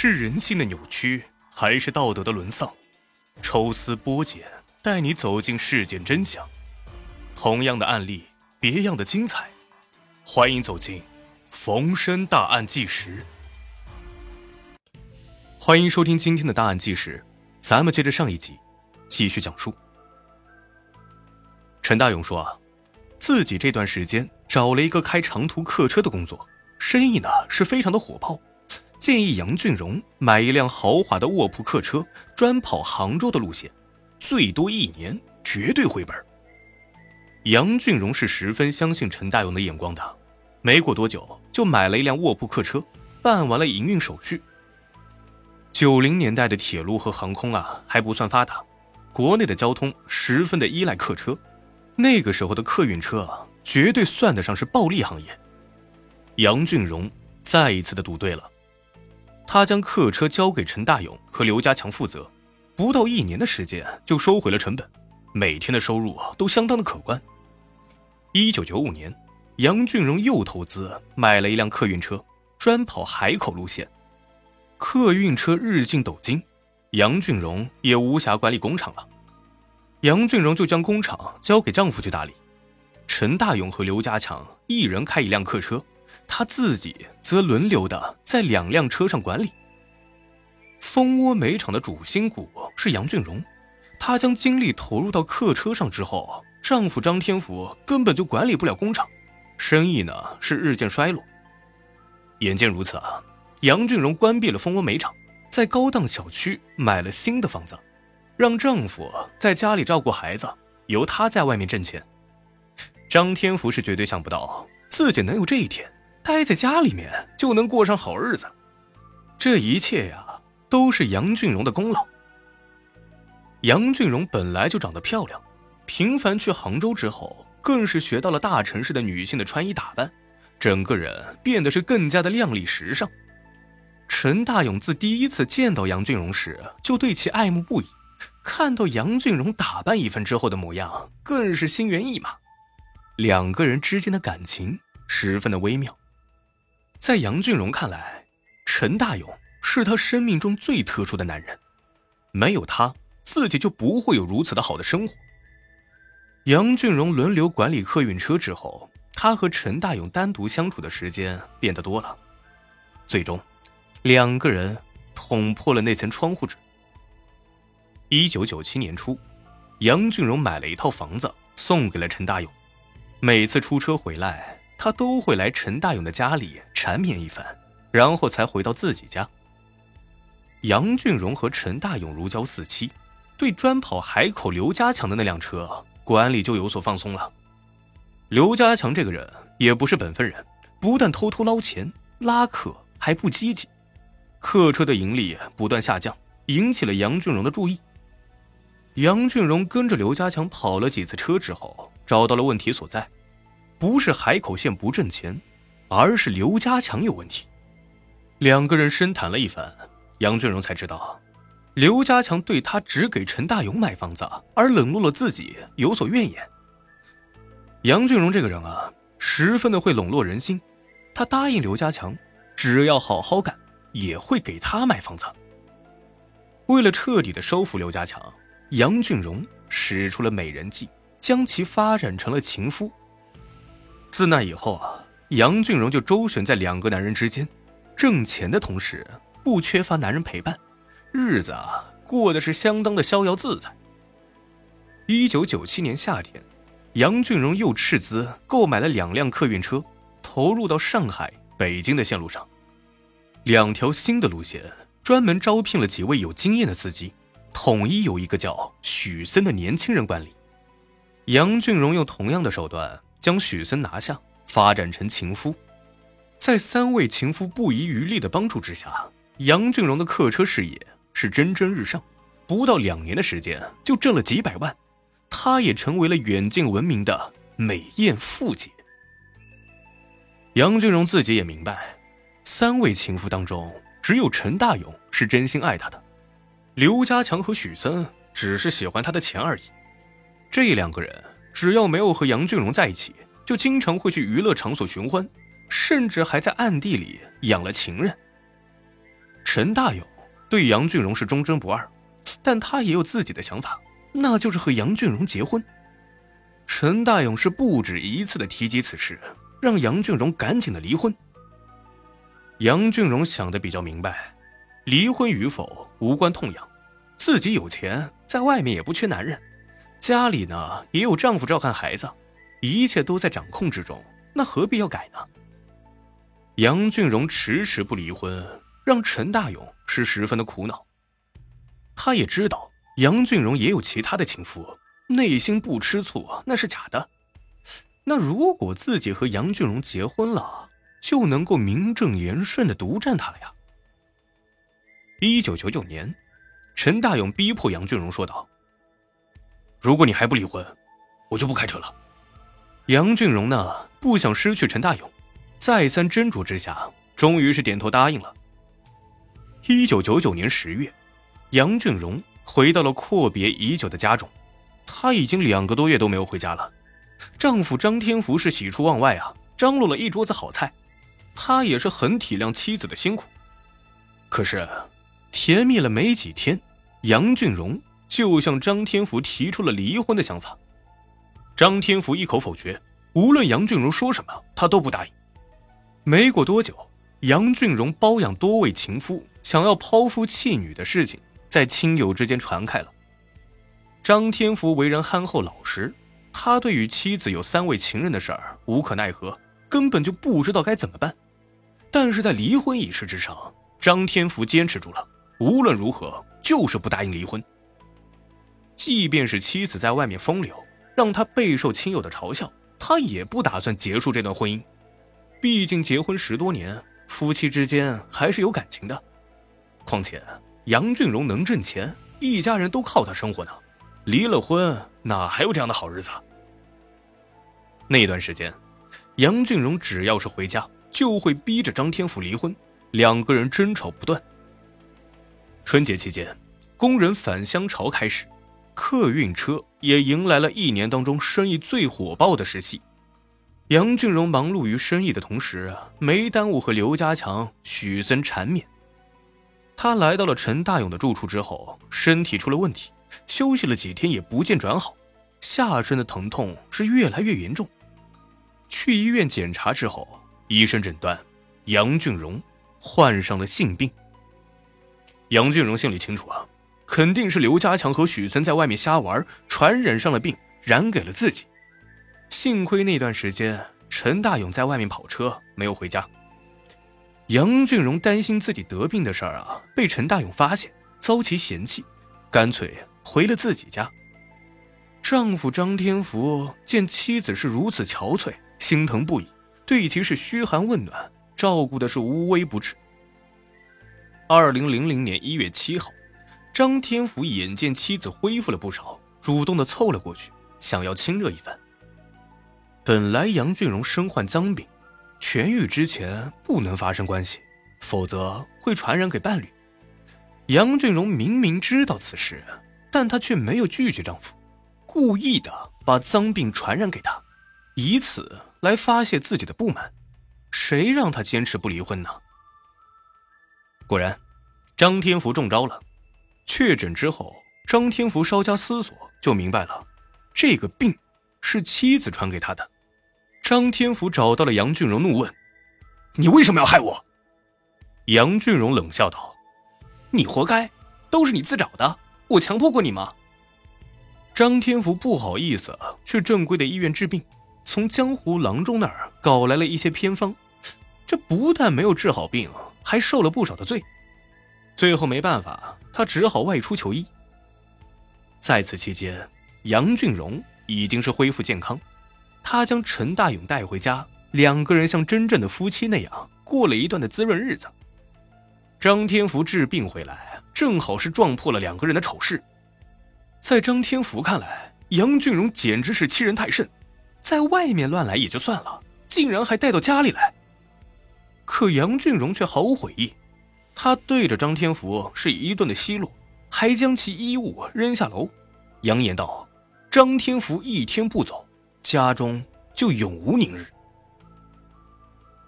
是人性的扭曲，还是道德的沦丧？抽丝剥茧，带你走进事件真相。同样的案例，别样的精彩。欢迎走进《逢申大案纪实》。欢迎收听今天的大案纪实，咱们接着上一集，继续讲述。陈大勇说啊，自己这段时间找了一个开长途客车的工作，生意呢是非常的火爆。建议杨俊荣买一辆豪华的卧铺客车，专跑杭州的路线，最多一年绝对回本。杨俊荣是十分相信陈大勇的眼光的，没过多久就买了一辆卧铺客车，办完了营运手续。九零年代的铁路和航空啊还不算发达，国内的交通十分的依赖客车，那个时候的客运车啊绝对算得上是暴利行业。杨俊荣再一次的赌对了。他将客车交给陈大勇和刘家强负责，不到一年的时间就收回了成本，每天的收入啊都相当的可观。一九九五年，杨俊荣又投资买了一辆客运车，专跑海口路线。客运车日进斗金，杨俊荣也无暇管理工厂了。杨俊荣就将工厂交给丈夫去打理，陈大勇和刘家强一人开一辆客车。他自己则轮流的在两辆车上管理。蜂窝煤厂的主心骨是杨俊荣，他将精力投入到客车上之后，丈夫张天福根本就管理不了工厂，生意呢是日渐衰落。眼见如此啊，杨俊荣关闭了蜂窝煤厂，在高档小区买了新的房子，让丈夫在家里照顾孩子，由他在外面挣钱。张天福是绝对想不到自己能有这一天。待在家里面就能过上好日子，这一切呀都是杨俊荣的功劳。杨俊荣本来就长得漂亮，频繁去杭州之后，更是学到了大城市的女性的穿衣打扮，整个人变得是更加的靓丽时尚。陈大勇自第一次见到杨俊荣时就对其爱慕不已，看到杨俊荣打扮一番之后的模样，更是心猿意马，两个人之间的感情十分的微妙。在杨俊荣看来，陈大勇是他生命中最特殊的男人，没有他，自己就不会有如此的好的生活。杨俊荣轮流管理客运车之后，他和陈大勇单独相处的时间变得多了，最终，两个人捅破了那层窗户纸。一九九七年初，杨俊荣买了一套房子送给了陈大勇，每次出车回来。他都会来陈大勇的家里缠绵一番，然后才回到自己家。杨俊荣和陈大勇如胶似漆，对专跑海口刘家强的那辆车管理就有所放松了。刘家强这个人也不是本分人，不但偷偷捞钱拉客，还不积极，客车的盈利不断下降，引起了杨俊荣的注意。杨俊荣跟着刘家强跑了几次车之后，找到了问题所在。不是海口县不挣钱，而是刘家强有问题。两个人深谈了一番，杨俊荣才知道，刘家强对他只给陈大勇买房子而冷落了自己有所怨言。杨俊荣这个人啊，十分的会笼络人心。他答应刘家强，只要好好干，也会给他买房子。为了彻底的收服刘家强，杨俊荣使出了美人计，将其发展成了情夫。自那以后啊，杨俊荣就周旋在两个男人之间，挣钱的同时不缺乏男人陪伴，日子啊过得是相当的逍遥自在。一九九七年夏天，杨俊荣又斥资购买了两辆客运车，投入到上海、北京的线路上，两条新的路线，专门招聘了几位有经验的司机，统一由一个叫许森的年轻人管理。杨俊荣用同样的手段。将许森拿下，发展成情夫，在三位情夫不遗余力的帮助之下，杨俊荣的客车事业是蒸蒸日上，不到两年的时间就挣了几百万，他也成为了远近闻名的美艳富姐。杨俊荣自己也明白，三位情夫当中，只有陈大勇是真心爱他的，刘家强和许森只是喜欢他的钱而已，这两个人。只要没有和杨俊荣在一起，就经常会去娱乐场所寻欢，甚至还在暗地里养了情人。陈大勇对杨俊荣是忠贞不二，但他也有自己的想法，那就是和杨俊荣结婚。陈大勇是不止一次的提及此事，让杨俊荣赶紧的离婚。杨俊荣想的比较明白，离婚与否无关痛痒，自己有钱，在外面也不缺男人，家里呢也有丈夫照看孩子，一切都在掌控之中，那何必要改呢？杨俊荣迟迟不离婚，让陈大勇是十分的苦恼。他也知道杨俊荣也有其他的情妇。内心不吃醋那是假的。那如果自己和杨俊荣结婚了，就能够名正言顺的独占他了呀。一九九九年，陈大勇逼迫杨俊荣说道：“如果你还不离婚，我就不开车了。”杨俊荣呢，不想失去陈大勇，再三斟酌之下，终于是点头答应了。一九九九年十月，杨俊荣回到了阔别已久的家中。她已经两个多月都没有回家了，丈夫张天福是喜出望外啊，张罗了一桌子好菜，他也是很体谅妻子的辛苦。可是，甜蜜了没几天，杨俊荣就向张天福提出了离婚的想法。张天福一口否决，无论杨俊荣说什么，他都不答应。没过多久，杨俊荣包养多位情夫，想要抛夫弃女的事情在亲友之间传开了。张天福为人憨厚老实，他对于妻子有三位情人的事儿无可奈何，根本就不知道该怎么办。但是在离婚一事之上，张天福坚持住了，无论如何就是不答应离婚。即便是妻子在外面风流，让他备受亲友的嘲笑，他也不打算结束这段婚姻。毕竟结婚十多年，夫妻之间还是有感情的。况且杨俊荣能挣钱，一家人都靠他生活呢。离了婚，哪还有这样的好日子？那段时间，杨俊荣只要是回家，就会逼着张天福离婚，两个人争吵不断。春节期间，工人返乡潮开始，客运车也迎来了一年当中生意最火爆的时期。杨俊荣忙碌于生意的同时，没耽误和刘家强、许森缠绵。他来到了陈大勇的住处之后，身体出了问题。休息了几天也不见转好，下身的疼痛是越来越严重。去医院检查之后，医生诊断杨俊荣患上了性病。杨俊荣心里清楚啊，肯定是刘家强和许森在外面瞎玩，传染上了病，染给了自己。幸亏那段时间陈大勇在外面跑车，没有回家。杨俊荣担心自己得病的事儿啊被陈大勇发现，遭其嫌弃，干脆。回了自己家，丈夫张天福见妻子是如此憔悴，心疼不已，对其是嘘寒问暖，照顾的是无微不至。二零零零年一月七号，张天福眼见妻子恢复了不少，主动的凑了过去，想要亲热一番。本来杨俊荣身患脏病，痊愈之前不能发生关系，否则会传染给伴侣。杨俊荣明明知道此事。但她却没有拒绝丈夫，故意的把脏病传染给他，以此来发泄自己的不满。谁让她坚持不离婚呢？果然，张天福中招了。确诊之后，张天福稍加思索就明白了，这个病是妻子传给他的。张天福找到了杨俊荣，怒问：“你为什么要害我？”杨俊荣冷笑道：“你活该，都是你自找的。”我强迫过你吗？张天福不好意思去正规的医院治病，从江湖郎中那儿搞来了一些偏方，这不但没有治好病，还受了不少的罪。最后没办法，他只好外出求医。在此期间，杨俊荣已经是恢复健康，他将陈大勇带回家，两个人像真正的夫妻那样过了一段的滋润日子。张天福治病回来。正好是撞破了两个人的丑事，在张天福看来，杨俊荣简直是欺人太甚，在外面乱来也就算了，竟然还带到家里来。可杨俊荣却毫无悔意，他对着张天福是一顿的奚落，还将其衣物扔下楼，扬言道：“张天福一天不走，家中就永无宁日。”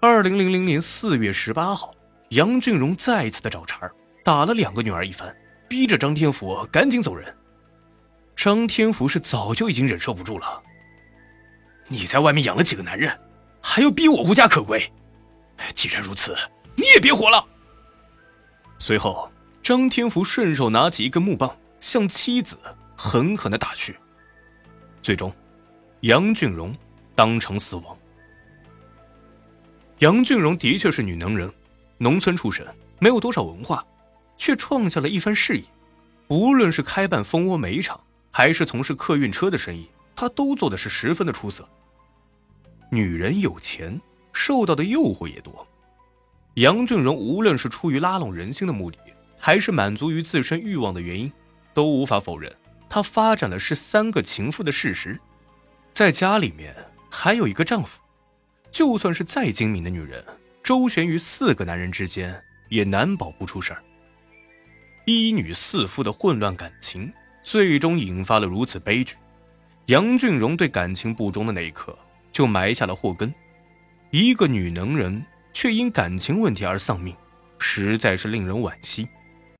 二零零零年四月十八号。杨俊荣再次的找茬打了两个女儿一番，逼着张天福赶紧走人。张天福是早就已经忍受不住了。你在外面养了几个男人，还要逼我无家可归？既然如此，你也别活了。随后，张天福顺手拿起一根木棒，向妻子狠狠的打去。最终，杨俊荣当场死亡。杨俊荣的确是女能人，农村出身，没有多少文化，却创下了一番事业。无论是开办蜂窝煤厂，还是从事客运车的生意，他都做的是十分的出色。女人有钱，受到的诱惑也多。杨俊荣无论是出于拉拢人心的目的，还是满足于自身欲望的原因，都无法否认他发展的是三个情妇的事实。在家里面还有一个丈夫，就算是再精明的女人，周旋于四个男人之间，也难保不出事儿。一女四夫的混乱感情，最终引发了如此悲剧。杨俊荣对感情不忠的那一刻。就埋下了祸根，一个女能人却因感情问题而丧命，实在是令人惋惜。